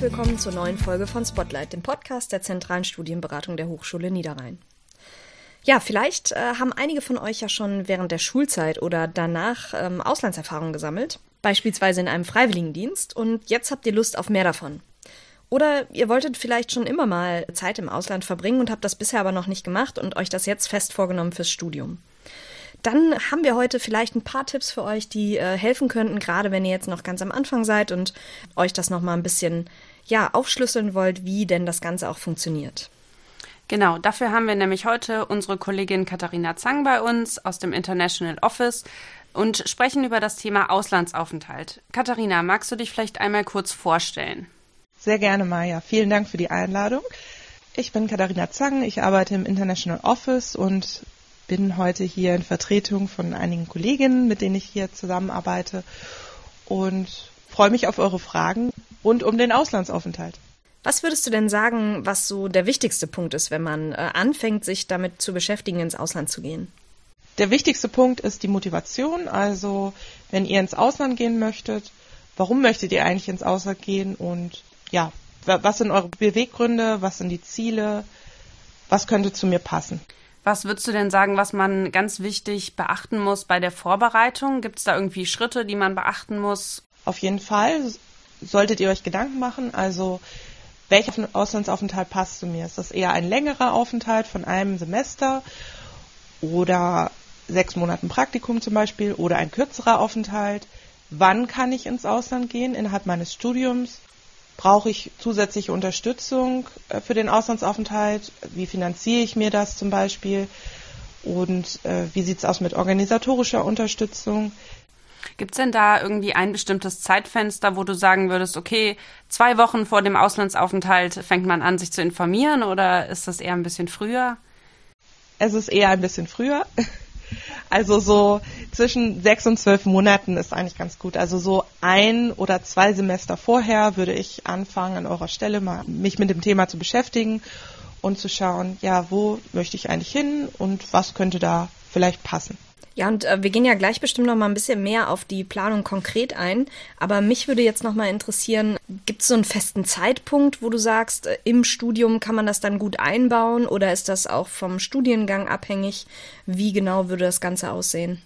Herzlich willkommen zur neuen Folge von Spotlight, dem Podcast der zentralen Studienberatung der Hochschule Niederrhein. Ja, vielleicht äh, haben einige von euch ja schon während der Schulzeit oder danach ähm, Auslandserfahrungen gesammelt, beispielsweise in einem Freiwilligendienst, und jetzt habt ihr Lust auf mehr davon. Oder ihr wolltet vielleicht schon immer mal Zeit im Ausland verbringen und habt das bisher aber noch nicht gemacht und euch das jetzt fest vorgenommen fürs Studium. Dann haben wir heute vielleicht ein paar Tipps für euch, die äh, helfen könnten, gerade wenn ihr jetzt noch ganz am Anfang seid und euch das noch mal ein bisschen ja aufschlüsseln wollt, wie denn das Ganze auch funktioniert. Genau, dafür haben wir nämlich heute unsere Kollegin Katharina Zang bei uns aus dem International Office und sprechen über das Thema Auslandsaufenthalt. Katharina, magst du dich vielleicht einmal kurz vorstellen? Sehr gerne, Maja. Vielen Dank für die Einladung. Ich bin Katharina Zang, ich arbeite im International Office und bin heute hier in Vertretung von einigen Kolleginnen, mit denen ich hier zusammenarbeite und freue mich auf eure Fragen rund um den Auslandsaufenthalt. Was würdest du denn sagen, was so der wichtigste Punkt ist, wenn man äh, anfängt, sich damit zu beschäftigen, ins Ausland zu gehen? Der wichtigste Punkt ist die Motivation. Also, wenn ihr ins Ausland gehen möchtet, warum möchtet ihr eigentlich ins Ausland gehen und ja, was sind eure Beweggründe, was sind die Ziele, was könnte zu mir passen? Was würdest du denn sagen, was man ganz wichtig beachten muss bei der Vorbereitung? Gibt es da irgendwie Schritte, die man beachten muss? Auf jeden Fall solltet ihr euch Gedanken machen. Also, welcher Auslandsaufenthalt passt zu mir? Ist das eher ein längerer Aufenthalt von einem Semester oder sechs Monaten Praktikum zum Beispiel oder ein kürzerer Aufenthalt? Wann kann ich ins Ausland gehen innerhalb meines Studiums? Brauche ich zusätzliche Unterstützung äh, für den Auslandsaufenthalt? Wie finanziere ich mir das zum Beispiel? Und äh, wie sieht es aus mit organisatorischer Unterstützung? Gibt es denn da irgendwie ein bestimmtes Zeitfenster, wo du sagen würdest, okay, zwei Wochen vor dem Auslandsaufenthalt fängt man an, sich zu informieren oder ist das eher ein bisschen früher? Es ist eher ein bisschen früher. Also so zwischen sechs und zwölf Monaten ist eigentlich ganz gut. Also so ein oder zwei Semester vorher würde ich anfangen, an eurer Stelle mal mich mit dem Thema zu beschäftigen und zu schauen, ja, wo möchte ich eigentlich hin und was könnte da vielleicht passen. Ja, und äh, wir gehen ja gleich bestimmt noch mal ein bisschen mehr auf die Planung konkret ein. Aber mich würde jetzt noch mal interessieren, gibt es so einen festen Zeitpunkt, wo du sagst, äh, im Studium kann man das dann gut einbauen oder ist das auch vom Studiengang abhängig? Wie genau würde das Ganze aussehen?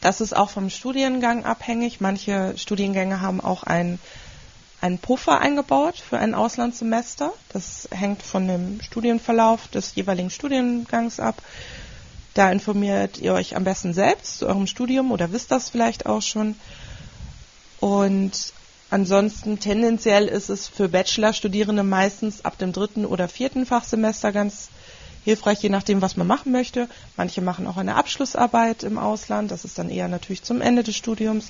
Das ist auch vom Studiengang abhängig. Manche Studiengänge haben auch einen, einen Puffer eingebaut für ein Auslandssemester. Das hängt von dem Studienverlauf des jeweiligen Studiengangs ab. Da informiert ihr euch am besten selbst zu eurem Studium oder wisst das vielleicht auch schon. Und ansonsten tendenziell ist es für Bachelorstudierende meistens ab dem dritten oder vierten Fachsemester ganz hilfreich, je nachdem, was man machen möchte. Manche machen auch eine Abschlussarbeit im Ausland, das ist dann eher natürlich zum Ende des Studiums.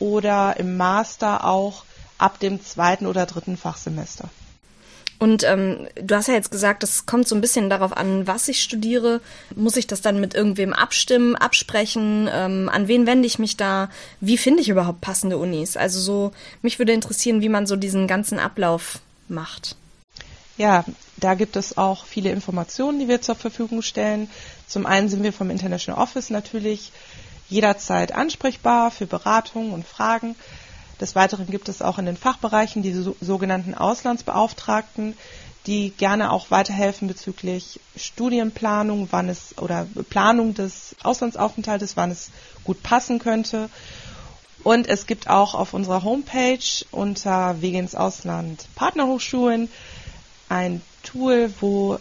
Oder im Master auch ab dem zweiten oder dritten Fachsemester. Und ähm, du hast ja jetzt gesagt, es kommt so ein bisschen darauf an, was ich studiere. Muss ich das dann mit irgendwem abstimmen, absprechen? Ähm, an wen wende ich mich da? Wie finde ich überhaupt passende Unis? Also so, mich würde interessieren, wie man so diesen ganzen Ablauf macht. Ja, da gibt es auch viele Informationen, die wir zur Verfügung stellen. Zum einen sind wir vom International Office natürlich jederzeit ansprechbar für Beratungen und Fragen. Des Weiteren gibt es auch in den Fachbereichen die so, sogenannten Auslandsbeauftragten, die gerne auch weiterhelfen bezüglich Studienplanung, wann es oder Planung des Auslandsaufenthaltes, wann es gut passen könnte. Und es gibt auch auf unserer Homepage unter Wege ins Ausland Partnerhochschulen ein Tool, wo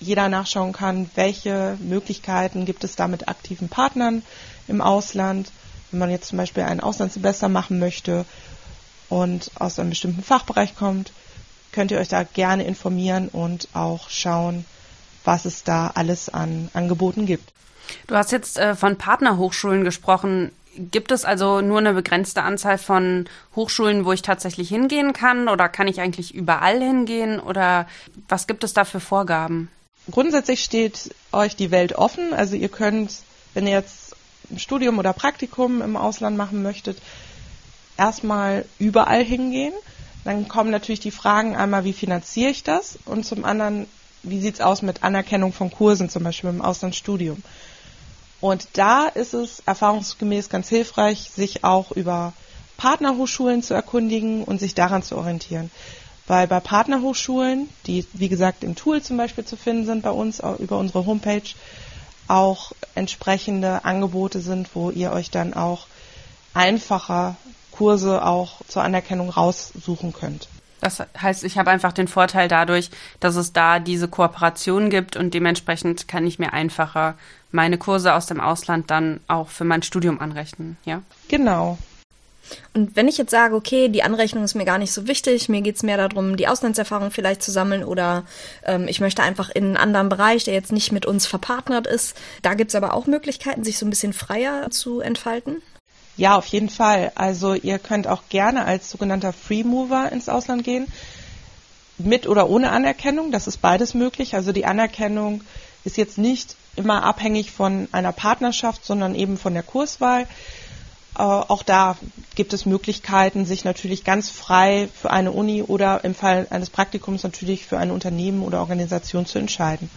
jeder nachschauen kann, welche Möglichkeiten gibt es da mit aktiven Partnern im Ausland wenn man jetzt zum Beispiel ein Auslandssemester machen möchte und aus einem bestimmten Fachbereich kommt, könnt ihr euch da gerne informieren und auch schauen, was es da alles an Angeboten gibt. Du hast jetzt äh, von Partnerhochschulen gesprochen. Gibt es also nur eine begrenzte Anzahl von Hochschulen, wo ich tatsächlich hingehen kann? Oder kann ich eigentlich überall hingehen? Oder was gibt es da für Vorgaben? Grundsätzlich steht euch die Welt offen. Also ihr könnt, wenn ihr jetzt Studium oder Praktikum im Ausland machen möchtet, erstmal überall hingehen. Dann kommen natürlich die Fragen einmal, wie finanziere ich das? Und zum anderen, wie sieht es aus mit Anerkennung von Kursen, zum Beispiel im Auslandsstudium? Und da ist es erfahrungsgemäß ganz hilfreich, sich auch über Partnerhochschulen zu erkundigen und sich daran zu orientieren. Weil bei Partnerhochschulen, die wie gesagt im Tool zum Beispiel zu finden sind bei uns über unsere Homepage, auch entsprechende Angebote sind, wo ihr euch dann auch einfacher Kurse auch zur Anerkennung raussuchen könnt. Das heißt, ich habe einfach den Vorteil dadurch, dass es da diese Kooperation gibt und dementsprechend kann ich mir einfacher meine Kurse aus dem Ausland dann auch für mein Studium anrechnen, ja? Genau. Und wenn ich jetzt sage, okay, die Anrechnung ist mir gar nicht so wichtig, mir geht es mehr darum, die Auslandserfahrung vielleicht zu sammeln oder ähm, ich möchte einfach in einen anderen Bereich, der jetzt nicht mit uns verpartnert ist, da gibt es aber auch Möglichkeiten, sich so ein bisschen freier zu entfalten? Ja, auf jeden Fall. Also ihr könnt auch gerne als sogenannter Free Mover ins Ausland gehen, mit oder ohne Anerkennung. Das ist beides möglich. Also die Anerkennung ist jetzt nicht immer abhängig von einer Partnerschaft, sondern eben von der Kurswahl. Äh, auch da gibt es Möglichkeiten, sich natürlich ganz frei für eine Uni oder im Fall eines Praktikums natürlich für ein Unternehmen oder Organisation zu entscheiden.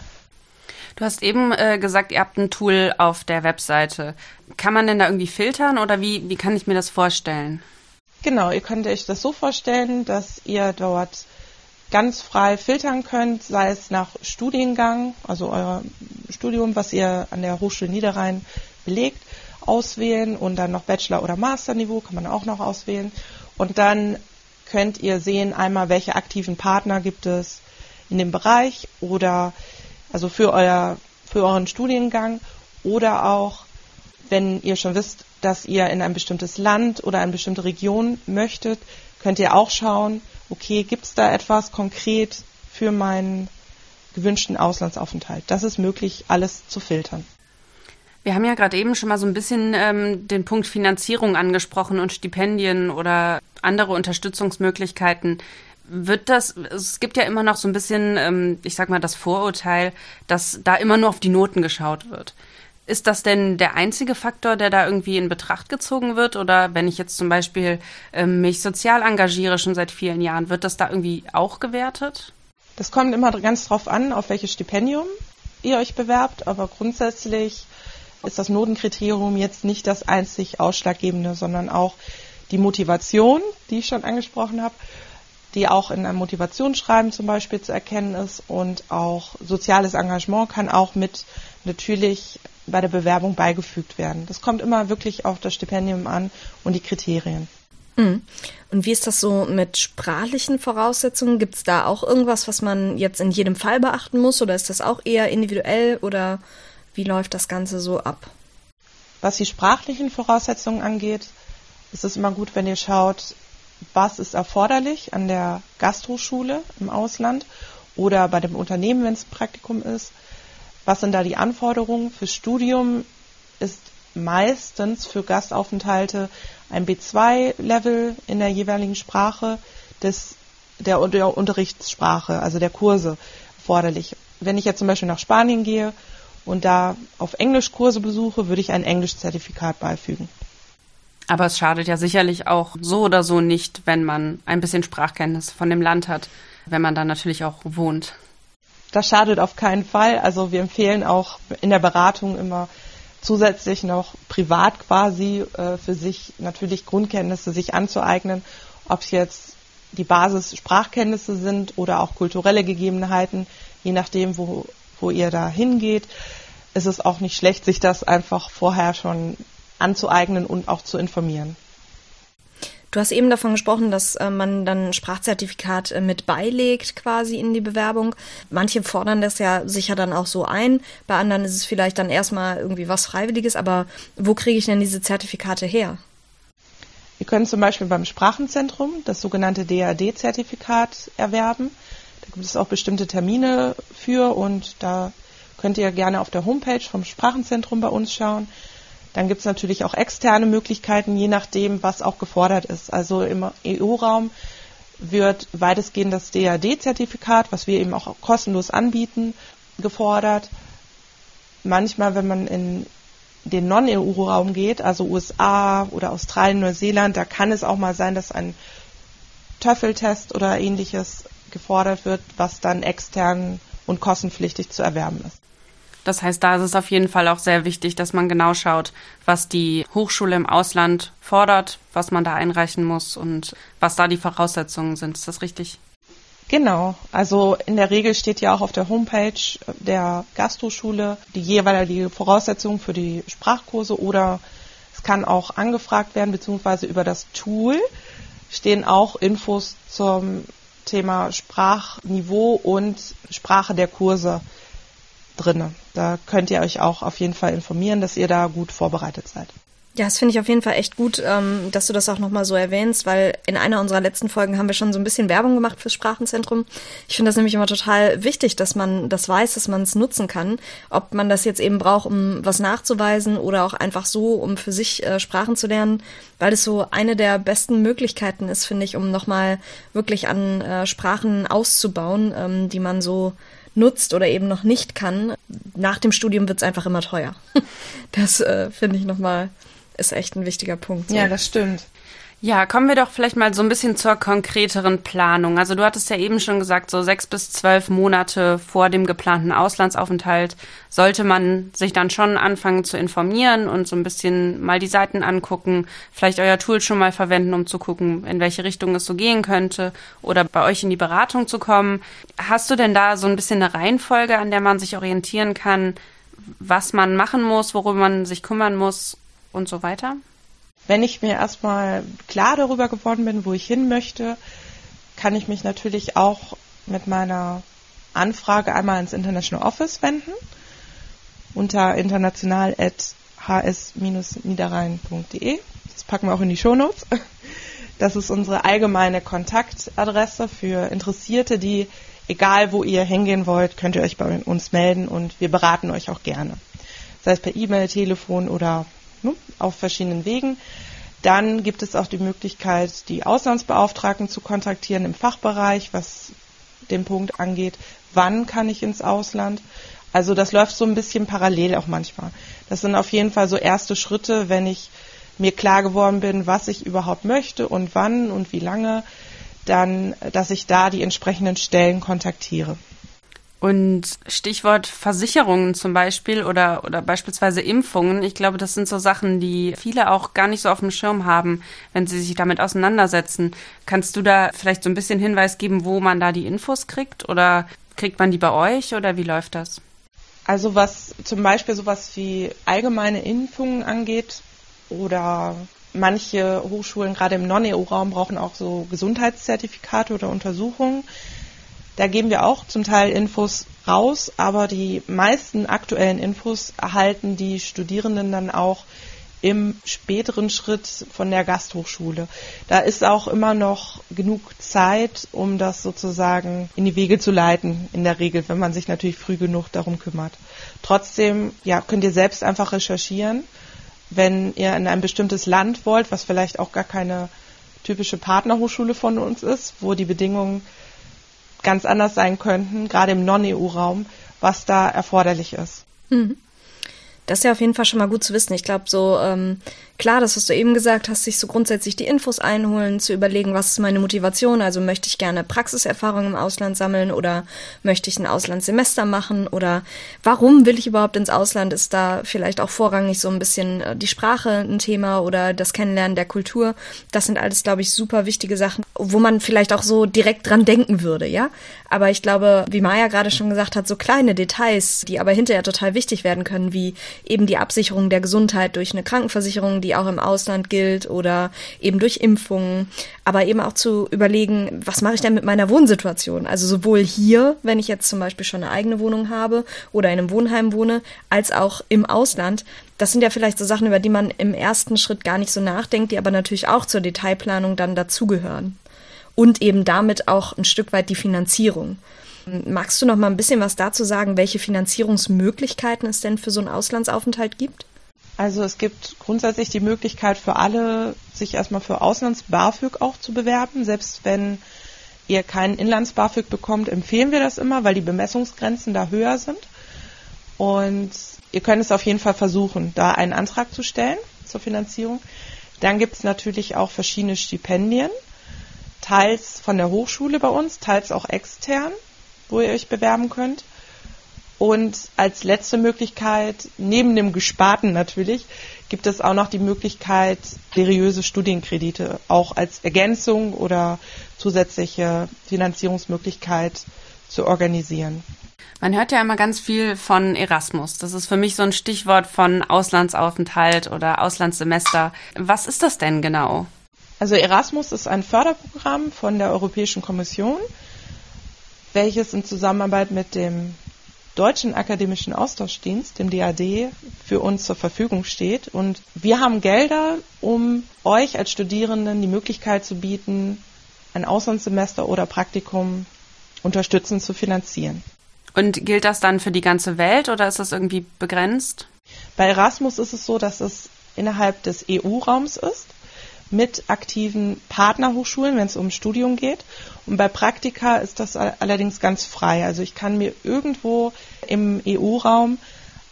Du hast eben äh, gesagt, ihr habt ein Tool auf der Webseite. Kann man denn da irgendwie filtern oder wie, wie kann ich mir das vorstellen? Genau, ihr könnt euch das so vorstellen, dass ihr dort ganz frei filtern könnt, sei es nach Studiengang, also euer Studium, was ihr an der Hochschule Niederrhein belegt, auswählen und dann noch Bachelor- oder Masterniveau kann man auch noch auswählen. Und dann könnt ihr sehen einmal, welche aktiven Partner gibt es in dem Bereich oder also für euer für euren Studiengang oder auch wenn ihr schon wisst, dass ihr in ein bestimmtes Land oder eine bestimmte Region möchtet, könnt ihr auch schauen, okay, gibt es da etwas konkret für meinen gewünschten Auslandsaufenthalt? Das ist möglich, alles zu filtern. Wir haben ja gerade eben schon mal so ein bisschen ähm, den Punkt Finanzierung angesprochen und Stipendien oder andere Unterstützungsmöglichkeiten. Wird das, es gibt ja immer noch so ein bisschen, ähm, ich sag mal, das Vorurteil, dass da immer nur auf die Noten geschaut wird. Ist das denn der einzige Faktor, der da irgendwie in Betracht gezogen wird? Oder wenn ich jetzt zum Beispiel ähm, mich sozial engagiere schon seit vielen Jahren, wird das da irgendwie auch gewertet? Das kommt immer ganz drauf an, auf welches Stipendium ihr euch bewerbt, aber grundsätzlich ist das Notenkriterium jetzt nicht das einzig Ausschlaggebende, sondern auch die Motivation, die ich schon angesprochen habe, die auch in einem Motivationsschreiben zum Beispiel zu erkennen ist und auch soziales Engagement kann auch mit natürlich bei der Bewerbung beigefügt werden. Das kommt immer wirklich auf das Stipendium an und die Kriterien. Mhm. Und wie ist das so mit sprachlichen Voraussetzungen? Gibt es da auch irgendwas, was man jetzt in jedem Fall beachten muss oder ist das auch eher individuell oder wie läuft das Ganze so ab? Was die sprachlichen Voraussetzungen angeht, ist es immer gut, wenn ihr schaut, was ist erforderlich an der Gasthochschule im Ausland oder bei dem Unternehmen, wenn es ein Praktikum ist. Was sind da die Anforderungen? Fürs Studium ist meistens für Gastaufenthalte ein B2-Level in der jeweiligen Sprache des, der, der Unterrichtssprache, also der Kurse erforderlich. Wenn ich jetzt zum Beispiel nach Spanien gehe und da auf Englischkurse besuche, würde ich ein Englischzertifikat beifügen. Aber es schadet ja sicherlich auch so oder so nicht, wenn man ein bisschen Sprachkenntnis von dem Land hat, wenn man dann natürlich auch wohnt. Das schadet auf keinen Fall. Also wir empfehlen auch in der Beratung immer zusätzlich noch privat quasi äh, für sich natürlich Grundkenntnisse sich anzueignen, ob es jetzt die Basis Sprachkenntnisse sind oder auch kulturelle Gegebenheiten, je nachdem, wo wo ihr da hingeht, ist es auch nicht schlecht, sich das einfach vorher schon anzueignen und auch zu informieren. Du hast eben davon gesprochen, dass äh, man dann ein Sprachzertifikat äh, mit beilegt quasi in die Bewerbung. Manche fordern das ja sicher dann auch so ein. Bei anderen ist es vielleicht dann erstmal irgendwie was Freiwilliges. Aber wo kriege ich denn diese Zertifikate her? Wir können zum Beispiel beim Sprachenzentrum das sogenannte DAD-Zertifikat erwerben. Da gibt es auch bestimmte Termine für und da könnt ihr gerne auf der Homepage vom Sprachenzentrum bei uns schauen. Dann gibt es natürlich auch externe Möglichkeiten, je nachdem, was auch gefordert ist. Also im EU-Raum wird weitestgehend das DAD-Zertifikat, was wir eben auch kostenlos anbieten, gefordert. Manchmal, wenn man in den Non-EU-Raum geht, also USA oder Australien, Neuseeland, da kann es auch mal sein, dass ein Töffeltest oder ähnliches gefordert wird, was dann extern und kostenpflichtig zu erwerben ist. Das heißt, da ist es auf jeden Fall auch sehr wichtig, dass man genau schaut, was die Hochschule im Ausland fordert, was man da einreichen muss und was da die Voraussetzungen sind. Ist das richtig? Genau. Also in der Regel steht ja auch auf der Homepage der Gasthochschule die jeweilige Voraussetzung für die Sprachkurse oder es kann auch angefragt werden, beziehungsweise über das Tool stehen auch Infos zum Thema Sprachniveau und Sprache der Kurse drinne. Da könnt ihr euch auch auf jeden Fall informieren, dass ihr da gut vorbereitet seid. Ja, das finde ich auf jeden Fall echt gut, ähm, dass du das auch nochmal so erwähnst, weil in einer unserer letzten Folgen haben wir schon so ein bisschen Werbung gemacht fürs Sprachenzentrum. Ich finde das nämlich immer total wichtig, dass man das weiß, dass man es nutzen kann. Ob man das jetzt eben braucht, um was nachzuweisen oder auch einfach so, um für sich äh, Sprachen zu lernen, weil es so eine der besten Möglichkeiten ist, finde ich, um nochmal wirklich an äh, Sprachen auszubauen, ähm, die man so nutzt oder eben noch nicht kann. Nach dem Studium wird es einfach immer teuer. Das äh, finde ich nochmal ist echt ein wichtiger Punkt. So. Ja, das stimmt. Ja, kommen wir doch vielleicht mal so ein bisschen zur konkreteren Planung. Also du hattest ja eben schon gesagt, so sechs bis zwölf Monate vor dem geplanten Auslandsaufenthalt sollte man sich dann schon anfangen zu informieren und so ein bisschen mal die Seiten angucken, vielleicht euer Tool schon mal verwenden, um zu gucken, in welche Richtung es so gehen könnte oder bei euch in die Beratung zu kommen. Hast du denn da so ein bisschen eine Reihenfolge, an der man sich orientieren kann, was man machen muss, worüber man sich kümmern muss und so weiter? Wenn ich mir erstmal klar darüber geworden bin, wo ich hin möchte, kann ich mich natürlich auch mit meiner Anfrage einmal ins International Office wenden unter international.hs-niederrhein.de. Das packen wir auch in die Shownotes. Das ist unsere allgemeine Kontaktadresse für Interessierte, die, egal wo ihr hingehen wollt, könnt ihr euch bei uns melden und wir beraten euch auch gerne. Sei es per E-Mail, Telefon oder ne, auf verschiedenen Wegen. Dann gibt es auch die Möglichkeit, die Auslandsbeauftragten zu kontaktieren im Fachbereich, was den Punkt angeht, wann kann ich ins Ausland. Also das läuft so ein bisschen parallel auch manchmal. Das sind auf jeden Fall so erste Schritte, wenn ich mir klar geworden bin, was ich überhaupt möchte und wann und wie lange, dann, dass ich da die entsprechenden Stellen kontaktiere. Und Stichwort Versicherungen zum Beispiel oder, oder beispielsweise Impfungen. Ich glaube, das sind so Sachen, die viele auch gar nicht so auf dem Schirm haben, wenn sie sich damit auseinandersetzen. Kannst du da vielleicht so ein bisschen Hinweis geben, wo man da die Infos kriegt? Oder kriegt man die bei euch oder wie läuft das? Also was zum Beispiel sowas wie allgemeine Impfungen angeht oder manche Hochschulen, gerade im Non-EU-Raum, brauchen auch so Gesundheitszertifikate oder Untersuchungen. Da geben wir auch zum Teil Infos raus, aber die meisten aktuellen Infos erhalten die Studierenden dann auch im späteren Schritt von der Gasthochschule. Da ist auch immer noch genug Zeit, um das sozusagen in die Wege zu leiten, in der Regel, wenn man sich natürlich früh genug darum kümmert. Trotzdem, ja, könnt ihr selbst einfach recherchieren, wenn ihr in ein bestimmtes Land wollt, was vielleicht auch gar keine typische Partnerhochschule von uns ist, wo die Bedingungen ganz anders sein könnten, gerade im Non-EU-Raum, was da erforderlich ist. Mhm. Das ist ja auf jeden Fall schon mal gut zu wissen. Ich glaube, so ähm, klar, das, was du eben gesagt hast, sich so grundsätzlich die Infos einholen, zu überlegen, was ist meine Motivation? Also möchte ich gerne Praxiserfahrung im Ausland sammeln oder möchte ich ein Auslandssemester machen oder warum will ich überhaupt ins Ausland? Ist da vielleicht auch vorrangig so ein bisschen äh, die Sprache ein Thema oder das Kennenlernen der Kultur? Das sind alles, glaube ich, super wichtige Sachen, wo man vielleicht auch so direkt dran denken würde, ja? Aber ich glaube, wie Maya gerade schon gesagt hat, so kleine Details, die aber hinterher total wichtig werden können, wie eben die Absicherung der Gesundheit durch eine Krankenversicherung, die auch im Ausland gilt oder eben durch Impfungen, aber eben auch zu überlegen, was mache ich denn mit meiner Wohnsituation? Also sowohl hier, wenn ich jetzt zum Beispiel schon eine eigene Wohnung habe oder in einem Wohnheim wohne, als auch im Ausland. Das sind ja vielleicht so Sachen, über die man im ersten Schritt gar nicht so nachdenkt, die aber natürlich auch zur Detailplanung dann dazugehören. Und eben damit auch ein Stück weit die Finanzierung. Magst du noch mal ein bisschen was dazu sagen, welche Finanzierungsmöglichkeiten es denn für so einen Auslandsaufenthalt gibt? Also es gibt grundsätzlich die Möglichkeit für alle, sich erstmal für Auslands-BAföG auch zu bewerben. Selbst wenn ihr keinen Inlands-BAföG bekommt, empfehlen wir das immer, weil die Bemessungsgrenzen da höher sind. Und ihr könnt es auf jeden Fall versuchen, da einen Antrag zu stellen zur Finanzierung. Dann gibt es natürlich auch verschiedene Stipendien, teils von der Hochschule bei uns, teils auch extern, wo ihr euch bewerben könnt. Und als letzte Möglichkeit, neben dem Gesparten natürlich, gibt es auch noch die Möglichkeit, seriöse Studienkredite auch als Ergänzung oder zusätzliche Finanzierungsmöglichkeit zu organisieren. Man hört ja immer ganz viel von Erasmus. Das ist für mich so ein Stichwort von Auslandsaufenthalt oder Auslandssemester. Was ist das denn genau? Also Erasmus ist ein Förderprogramm von der Europäischen Kommission, welches in Zusammenarbeit mit dem Deutschen Akademischen Austauschdienst, dem DAD, für uns zur Verfügung steht. Und wir haben Gelder, um euch als Studierenden die Möglichkeit zu bieten, ein Auslandssemester oder Praktikum unterstützend zu finanzieren. Und gilt das dann für die ganze Welt oder ist das irgendwie begrenzt? Bei Erasmus ist es so, dass es innerhalb des EU-Raums ist, mit aktiven Partnerhochschulen, wenn es um Studium geht. Und bei Praktika ist das allerdings ganz frei. Also ich kann mir irgendwo im EU-Raum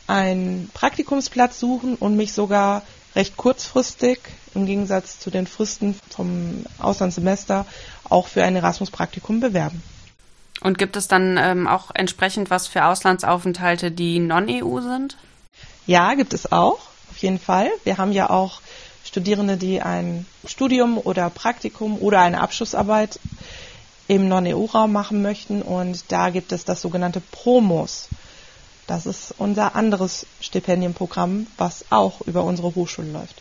einen Praktikumsplatz suchen und mich sogar recht kurzfristig, im Gegensatz zu den Fristen vom Auslandssemester, auch für ein Erasmus-Praktikum bewerben. Und gibt es dann ähm, auch entsprechend was für Auslandsaufenthalte, die non-EU sind? Ja, gibt es auch, auf jeden Fall. Wir haben ja auch Studierende, die ein Studium oder Praktikum oder eine Abschlussarbeit im Non-EU-Raum machen möchten. Und da gibt es das sogenannte Promos. Das ist unser anderes Stipendienprogramm, was auch über unsere Hochschule läuft.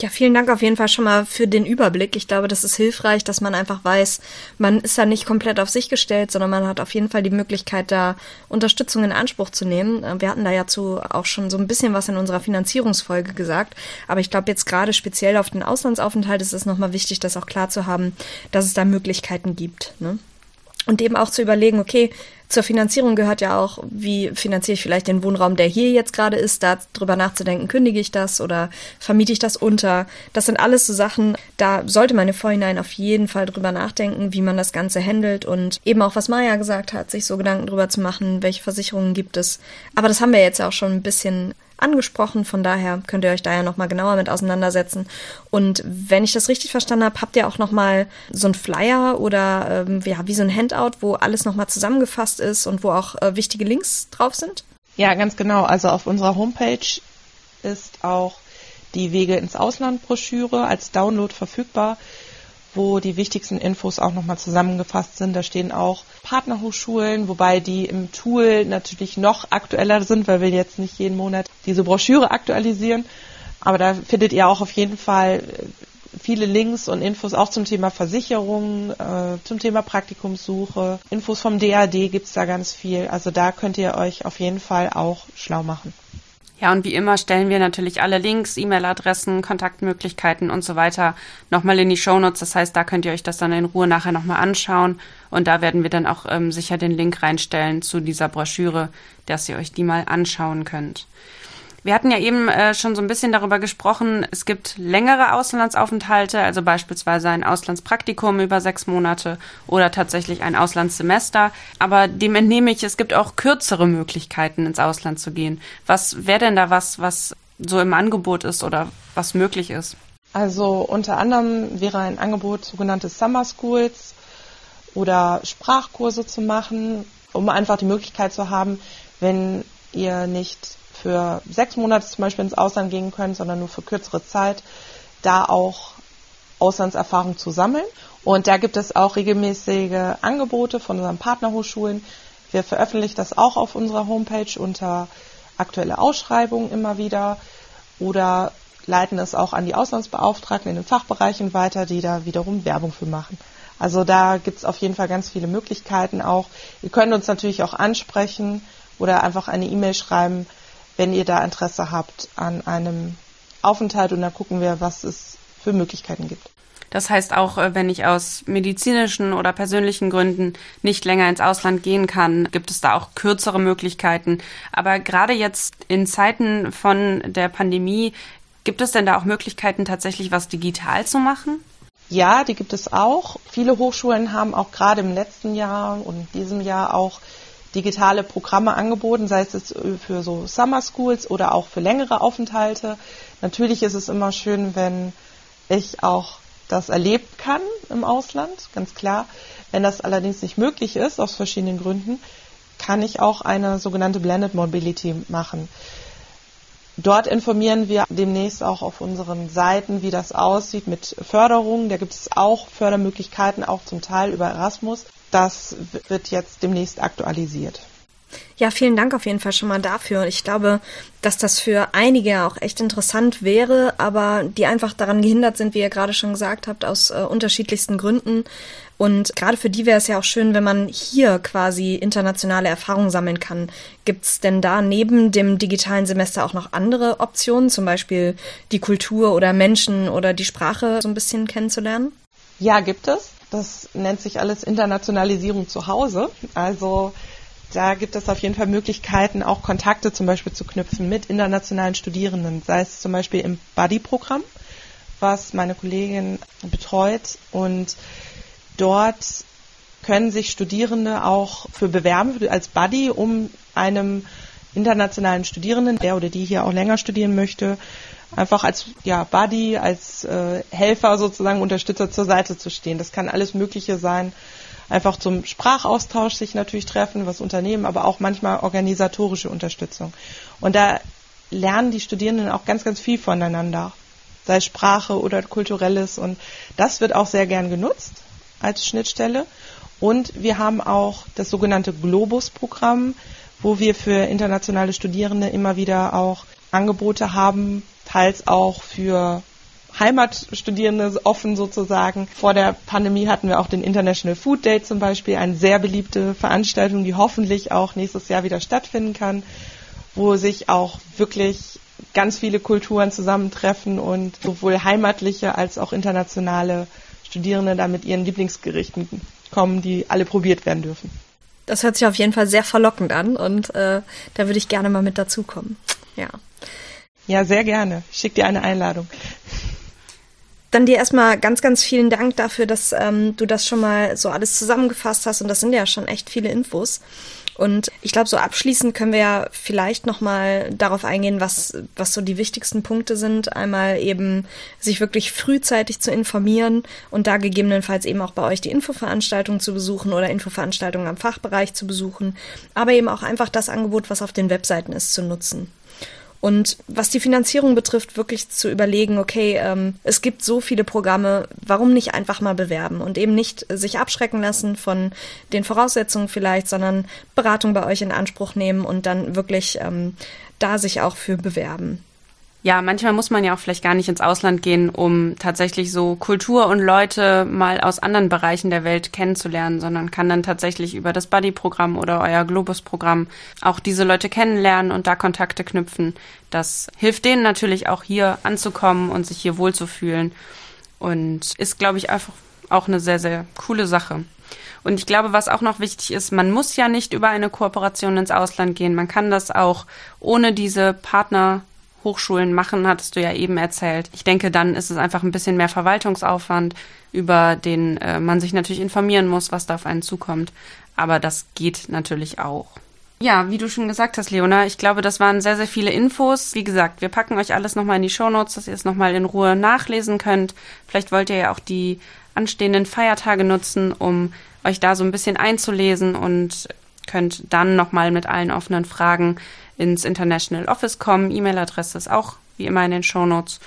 Ja, vielen Dank auf jeden Fall schon mal für den Überblick. Ich glaube, das ist hilfreich, dass man einfach weiß, man ist da nicht komplett auf sich gestellt, sondern man hat auf jeden Fall die Möglichkeit, da Unterstützung in Anspruch zu nehmen. Äh, wir hatten da ja zu auch schon so ein bisschen was in unserer Finanzierungsfolge gesagt. Aber ich glaube, jetzt gerade speziell auf den Auslandsaufenthalt ist es nochmal wichtig, das auch klar zu haben, dass es da Möglichkeiten gibt. Ne? Und eben auch zu überlegen, okay, zur Finanzierung gehört ja auch, wie finanziere ich vielleicht den Wohnraum, der hier jetzt gerade ist, da drüber nachzudenken, kündige ich das oder vermiete ich das unter. Das sind alles so Sachen, da sollte man im Vorhinein auf jeden Fall drüber nachdenken, wie man das Ganze handelt und eben auch, was Maya gesagt hat, sich so Gedanken drüber zu machen, welche Versicherungen gibt es. Aber das haben wir jetzt auch schon ein bisschen angesprochen. Von daher könnt ihr euch da ja nochmal genauer mit auseinandersetzen. Und wenn ich das richtig verstanden habe, habt ihr auch nochmal so ein Flyer oder ähm, ja, wie so ein Handout, wo alles nochmal zusammengefasst ist und wo auch äh, wichtige Links drauf sind? Ja, ganz genau. Also auf unserer Homepage ist auch die Wege ins Ausland Broschüre als Download verfügbar wo die wichtigsten Infos auch nochmal zusammengefasst sind. Da stehen auch Partnerhochschulen, wobei die im Tool natürlich noch aktueller sind, weil wir jetzt nicht jeden Monat diese Broschüre aktualisieren. Aber da findet ihr auch auf jeden Fall äh, viele Links und Infos auch zum Thema Versicherung, äh, zum Thema Praktikumssuche. Infos vom DAD gibt's da ganz viel. Also da könnt ihr euch auf jeden Fall auch schlau machen. Ja, und wie immer stellen wir natürlich alle Links, E-Mail-Adressen, Kontaktmöglichkeiten und so weiter nochmal in die Shownotes. Das heißt, da könnt ihr euch das dann in Ruhe nachher nochmal anschauen. Und da werden wir dann auch ähm, sicher den Link reinstellen zu dieser Broschüre, dass ihr euch die mal anschauen könnt. Wir hatten ja eben äh, schon so ein bisschen darüber gesprochen, es gibt längere Auslandsaufenthalte, also beispielsweise ein Auslandspraktikum über sechs Monate oder tatsächlich ein Auslandssemester. Aber dem entnehme ich, es gibt auch kürzere Möglichkeiten, ins Ausland zu gehen. Was wäre denn da was, was so im Angebot ist oder was möglich ist? Also unter anderem wäre ein Angebot sogenannte Summer Schools oder Sprachkurse zu machen, um einfach die Möglichkeit zu haben, wenn ihr nicht für sechs Monate zum Beispiel ins Ausland gehen können, sondern nur für kürzere Zeit, da auch Auslandserfahrung zu sammeln. Und da gibt es auch regelmäßige Angebote von unseren Partnerhochschulen. Wir veröffentlichen das auch auf unserer Homepage unter aktuelle Ausschreibungen immer wieder oder leiten es auch an die Auslandsbeauftragten in den Fachbereichen weiter, die da wiederum Werbung für machen. Also da gibt es auf jeden Fall ganz viele Möglichkeiten auch. Ihr könnt uns natürlich auch ansprechen oder einfach eine E-Mail schreiben, wenn ihr da Interesse habt an einem Aufenthalt und dann gucken wir, was es für Möglichkeiten gibt. Das heißt, auch äh, wenn ich aus medizinischen oder persönlichen Gründen nicht länger ins Ausland gehen kann, gibt es da auch kürzere Möglichkeiten. Aber gerade jetzt in Zeiten von der Pandemie, gibt es denn da auch Möglichkeiten, tatsächlich was digital zu machen? Ja, die gibt es auch. Viele Hochschulen haben auch gerade im letzten Jahr und diesem Jahr auch digitale Programme angeboten, sei es für so Summer Schools oder auch für längere Aufenthalte. Natürlich ist es immer schön, wenn ich auch das erleben kann im Ausland, ganz klar. Wenn das allerdings nicht möglich ist, aus verschiedenen Gründen, kann ich auch eine sogenannte Blended Mobility machen. Dort informieren wir demnächst auch auf unseren Seiten, wie das aussieht mit Förderungen. Da gibt es auch Fördermöglichkeiten, auch zum Teil über Erasmus. Das wird jetzt demnächst aktualisiert. Ja, vielen Dank auf jeden Fall schon mal dafür. Ich glaube, dass das für einige auch echt interessant wäre, aber die einfach daran gehindert sind, wie ihr gerade schon gesagt habt, aus äh, unterschiedlichsten Gründen. Und gerade für die wäre es ja auch schön, wenn man hier quasi internationale Erfahrungen sammeln kann. Gibt es denn da neben dem digitalen Semester auch noch andere Optionen, zum Beispiel die Kultur oder Menschen oder die Sprache so ein bisschen kennenzulernen? Ja, gibt es. Das nennt sich alles Internationalisierung zu Hause. Also da gibt es auf jeden Fall Möglichkeiten, auch Kontakte zum Beispiel zu knüpfen mit internationalen Studierenden, sei es zum Beispiel im Buddy-Programm, was meine Kollegin betreut. Und dort können sich Studierende auch für bewerben als Buddy, um einem internationalen Studierenden, der oder die hier auch länger studieren möchte, einfach als ja, Buddy, als äh, Helfer sozusagen, Unterstützer zur Seite zu stehen. Das kann alles Mögliche sein einfach zum Sprachaustausch sich natürlich treffen, was Unternehmen, aber auch manchmal organisatorische Unterstützung. Und da lernen die Studierenden auch ganz, ganz viel voneinander, sei Sprache oder kulturelles. Und das wird auch sehr gern genutzt als Schnittstelle. Und wir haben auch das sogenannte Globus-Programm, wo wir für internationale Studierende immer wieder auch Angebote haben, teils auch für Heimatstudierende offen sozusagen. Vor der Pandemie hatten wir auch den International Food Day zum Beispiel, eine sehr beliebte Veranstaltung, die hoffentlich auch nächstes Jahr wieder stattfinden kann, wo sich auch wirklich ganz viele Kulturen zusammentreffen und sowohl heimatliche als auch internationale Studierende da mit ihren Lieblingsgerichten kommen, die alle probiert werden dürfen. Das hört sich auf jeden Fall sehr verlockend an und äh, da würde ich gerne mal mit dazukommen. Ja. Ja, sehr gerne. Ich schicke dir eine Einladung. Dann dir erstmal ganz, ganz vielen Dank dafür, dass ähm, du das schon mal so alles zusammengefasst hast. Und das sind ja schon echt viele Infos. Und ich glaube, so abschließend können wir ja vielleicht nochmal darauf eingehen, was, was so die wichtigsten Punkte sind. Einmal eben sich wirklich frühzeitig zu informieren und da gegebenenfalls eben auch bei euch die Infoveranstaltung zu besuchen oder Infoveranstaltungen am Fachbereich zu besuchen. Aber eben auch einfach das Angebot, was auf den Webseiten ist, zu nutzen. Und was die Finanzierung betrifft, wirklich zu überlegen, okay, ähm, es gibt so viele Programme, warum nicht einfach mal bewerben und eben nicht sich abschrecken lassen von den Voraussetzungen vielleicht, sondern Beratung bei euch in Anspruch nehmen und dann wirklich ähm, da sich auch für bewerben. Ja, manchmal muss man ja auch vielleicht gar nicht ins Ausland gehen, um tatsächlich so Kultur und Leute mal aus anderen Bereichen der Welt kennenzulernen, sondern kann dann tatsächlich über das Buddy-Programm oder euer Globus-Programm auch diese Leute kennenlernen und da Kontakte knüpfen. Das hilft denen natürlich auch hier anzukommen und sich hier wohlzufühlen und ist, glaube ich, einfach auch eine sehr, sehr coole Sache. Und ich glaube, was auch noch wichtig ist, man muss ja nicht über eine Kooperation ins Ausland gehen. Man kann das auch ohne diese Partner Hochschulen machen, hattest du ja eben erzählt. Ich denke, dann ist es einfach ein bisschen mehr Verwaltungsaufwand, über den äh, man sich natürlich informieren muss, was da auf einen zukommt. Aber das geht natürlich auch. Ja, wie du schon gesagt hast, Leona, ich glaube, das waren sehr, sehr viele Infos. Wie gesagt, wir packen euch alles nochmal in die Shownotes, dass ihr es nochmal in Ruhe nachlesen könnt. Vielleicht wollt ihr ja auch die anstehenden Feiertage nutzen, um euch da so ein bisschen einzulesen und könnt dann nochmal mit allen offenen Fragen ins International Office kommen. E-Mail-Adresse ist auch wie immer in den Show Notes.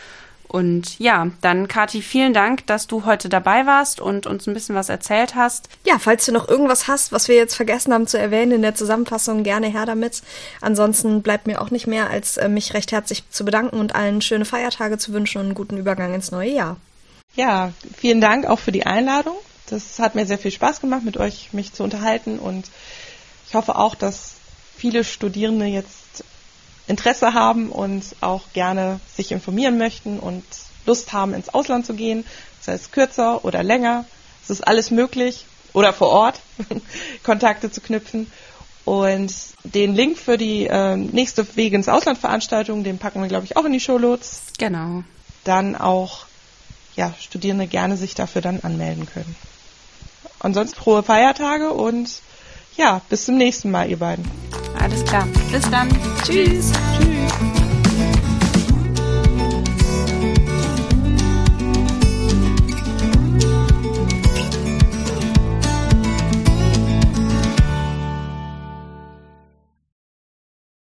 Und ja, dann Kati, vielen Dank, dass du heute dabei warst und uns ein bisschen was erzählt hast. Ja, falls du noch irgendwas hast, was wir jetzt vergessen haben zu erwähnen in der Zusammenfassung, gerne her damit. Ansonsten bleibt mir auch nicht mehr, als äh, mich recht herzlich zu bedanken und allen schöne Feiertage zu wünschen und einen guten Übergang ins neue Jahr. Ja, vielen Dank auch für die Einladung. Das hat mir sehr viel Spaß gemacht, mit euch mich zu unterhalten und ich hoffe auch, dass viele Studierende jetzt Interesse haben und auch gerne sich informieren möchten und Lust haben, ins Ausland zu gehen, sei es kürzer oder länger. Es ist alles möglich oder vor Ort Kontakte zu knüpfen. Und den Link für die äh, nächste Wege ins Ausland Veranstaltung, den packen wir, glaube ich, auch in die Shownotes. Genau. Dann auch ja, Studierende gerne sich dafür dann anmelden können. Ansonsten frohe Feiertage und ja, bis zum nächsten Mal, ihr beiden. Alles klar. Bis dann. Tschüss. Tschüss.